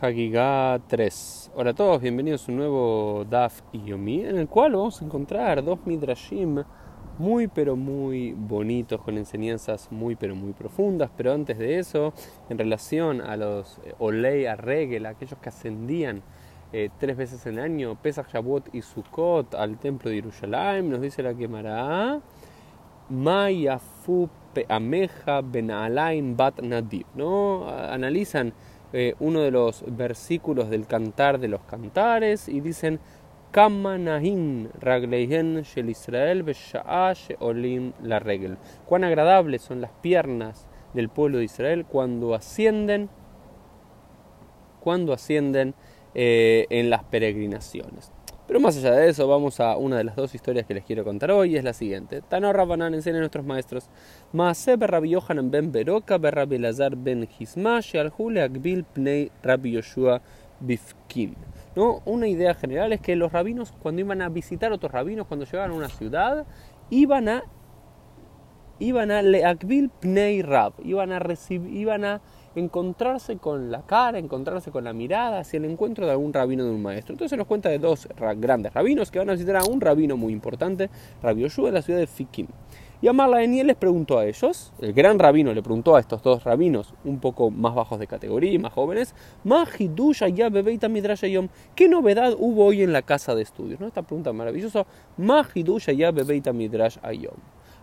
Hagigah 3. Hola a todos, bienvenidos a un nuevo Daf Yomi en el cual vamos a encontrar dos Midrashim muy pero muy bonitos con enseñanzas muy pero muy profundas. Pero antes de eso, en relación a los eh, Olei Arregel, aquellos que ascendían eh, tres veces el año, Pesach, Shavuot y Sukkot al templo de Jerusalén, nos dice la quemará Mayafu Ameja Ben Alain Bat Nadiv. ¿no? Analizan eh, uno de los versículos del Cantar de los Cantares y dicen Shel Israel Olim la regel. Cuán agradables son las piernas del pueblo de Israel cuando ascienden, cuando ascienden eh, en las peregrinaciones. Pero más allá de eso, vamos a una de las dos historias que les quiero contar hoy, y es la siguiente. Tanor Rabbanan enseña a nuestros maestros, Maase Rabbi Yohanan ben Beroka Rabbi Lazar ben Hisma Shealhule Akbil Pnei Rabbi Yoshua Bifkin. ¿No? Una idea general es que los rabinos, cuando iban a visitar otros rabinos, cuando llegaban a una ciudad, iban a iban a Leakbil Pnei Rab, iban a recibir, iban a encontrarse con la cara, encontrarse con la mirada hacia el encuentro de algún rabino de un maestro. Entonces se nos cuenta de dos grandes rabinos que van a visitar a un rabino muy importante, Rabbi Yoshua, de la ciudad de Fikim. Y Amar Eniel les preguntó a ellos, el gran rabino le preguntó a estos dos rabinos, un poco más bajos de categoría y más jóvenes, ¿qué novedad hubo hoy en la casa de estudios? ¿No? Esta pregunta maravillosa, Midrash Ayom.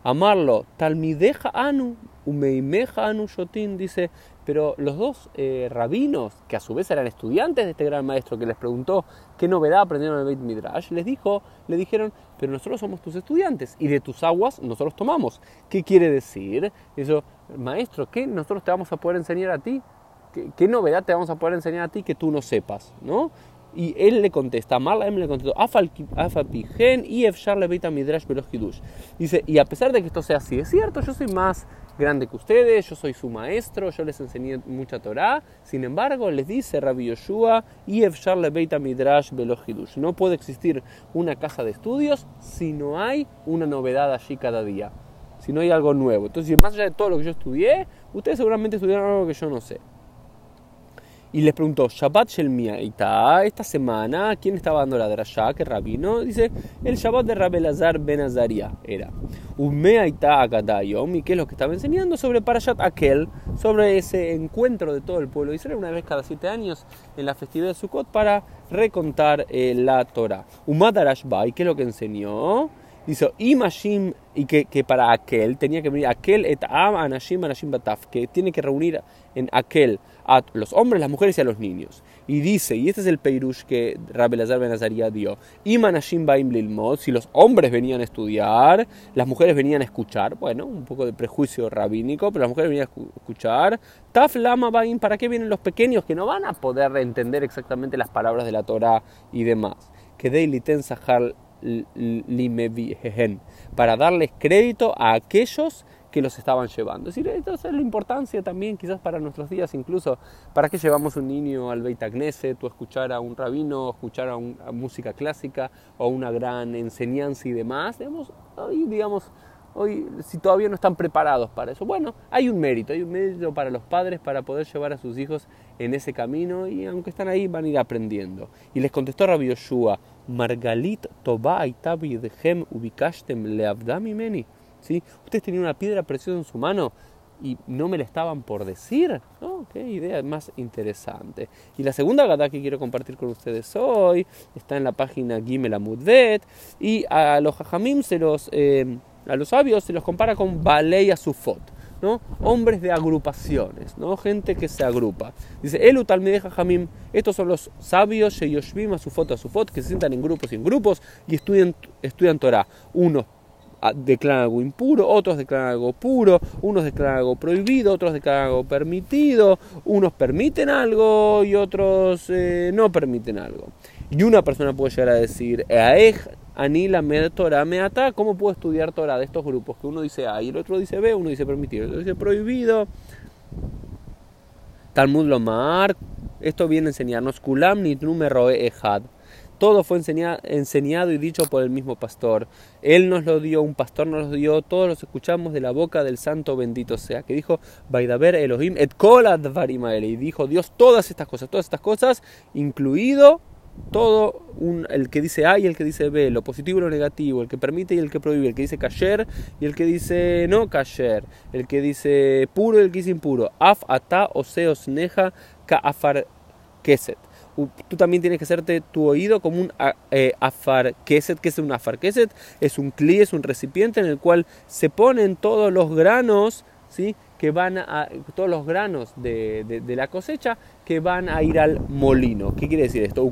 Amarlo, Talmideja Anu, Umeimeja Anu Shotin, dice, pero los dos eh, rabinos, que a su vez eran estudiantes de este gran maestro que les preguntó qué novedad aprendieron en el Beit Midrash, les dijo, le dijeron, pero nosotros somos tus estudiantes y de tus aguas nosotros tomamos. ¿Qué quiere decir? Eso, maestro, ¿qué nosotros te vamos a poder enseñar a ti? ¿Qué, ¿Qué, novedad te vamos a poder enseñar a ti que tú no sepas? ¿no? Y él le contesta, Marlaem le contestó, Afapigen y Efshar Beita Midrash Hidush. Dice, y a pesar de que esto sea así, es cierto, yo soy más grande que ustedes, yo soy su maestro, yo les enseñé mucha Torah. Sin embargo, les dice Rabbi Yoshua, y Efshar Beita Midrash Hidush. No puede existir una casa de estudios si no hay una novedad allí cada día, si no hay algo nuevo. Entonces, más allá de todo lo que yo estudié, ustedes seguramente estudiaron algo que yo no sé y les preguntó, Shabbat Shel esta semana, ¿quién estaba dando la drasha? ¿Qué rabino? Dice, el Shabbat de Rabbi Lazar Ben Azaria era. Umeaita Agadayom, ¿y qué es lo que estaba enseñando? Sobre Parashat Akel, sobre ese encuentro de todo el pueblo de Israel, una vez cada siete años, en la festividad de Sukkot, para recontar eh, la Torah. Umadarash Bai, ¿qué es lo que enseñó? Dice, Imashim, y que, que, para aquel tenía que venir aquel et am anashim anashim bataf, que tiene que reunir en aquel a los hombres, las mujeres y a los niños. Y dice, y este es el peirush que Rabbi Lazar Benazaria dio, Imanashim baim lilmod, si los hombres venían a estudiar, las mujeres venían a escuchar, bueno, un poco de prejuicio rabínico, pero las mujeres venían a escuchar, Taf lama baim, ¿para qué vienen los pequeños que no van a poder entender exactamente las palabras de la Torah y demás? Que deiliten sahar para darles crédito a aquellos que los estaban llevando. Es decir, entonces la importancia también quizás para nuestros días, incluso para que llevamos un niño al Beit Knesset o escuchar a un rabino, escuchar a, música clásica o una gran enseñanza y demás. Digamos, digamos, hoy si todavía no están preparados para eso, bueno, hay un mérito, hay un mérito para los padres para poder llevar a sus hijos en ese camino y aunque están ahí van a ir aprendiendo. Y les contestó Rabbi Yoshua, Margalit Toba Hem ubikashtem leavdamimeni. ¿Sí? Ustedes tenían una piedra preciosa en su mano y no me la estaban por decir. ¿no? Qué idea más interesante. Y la segunda gata que quiero compartir con ustedes hoy está en la página Gimel Amudvet y a los hajamim se los, eh, a los sabios se los compara con Balei Asufot. ¿no? Hombres de agrupaciones, ¿no? Gente que se agrupa. Dice, Elu Talmideh Jamim, estos son los sabios, Sheyoshvim, su foto, a su foto, que se sientan en grupos y en grupos y estudian, estudian Torah. Unos declaran algo impuro, otros declaran algo puro, unos declaran algo prohibido, otros declaran algo permitido, unos permiten algo y otros eh, no permiten algo. Y una persona puede llegar a decir, Anila Torah Meata, ¿cómo puedo estudiar Torah de estos grupos? Que uno dice A y el otro dice B, uno dice permitido, el otro dice prohibido. Talmud Lomar, esto viene a enseñarnos Kulam ni Ejad. todo fue enseñado y dicho por el mismo pastor. Él nos lo dio, un pastor nos lo dio, todos los escuchamos de la boca del santo bendito sea, que dijo, Vaidaber Elohim et kol y dijo Dios todas estas cosas, todas estas cosas, incluido todo el que dice A y el que dice B, lo positivo y lo negativo, el que permite y el que prohíbe, el que dice kasher y el que dice no kasher, el que dice puro y el que dice impuro, af, ata, oseos, neja, ka, afar, keset. Tú también tienes que hacerte tu oído como un eh, afar. ¿Qué es un afar? Es un cli, es un recipiente en el cual se ponen todos los granos, ¿sí? Que van a, todos los granos de, la cosecha que van a ir al molino. ¿Qué quiere decir esto?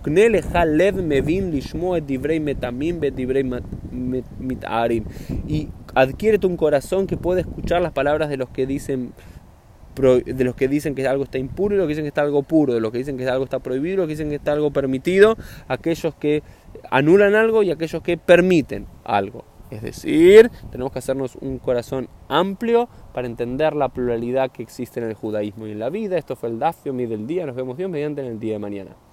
Y adquiere un corazón que puede escuchar las palabras de los que dicen de los que dicen que algo está impuro y los que dicen que está algo puro, de los que dicen que algo está prohibido, los que dicen que está algo permitido, aquellos que anulan algo y aquellos que permiten algo. Es decir, tenemos que hacernos un corazón amplio para entender la pluralidad que existe en el judaísmo y en la vida. Esto fue el Dafio del día. Nos vemos Dios mediante en el día de mañana.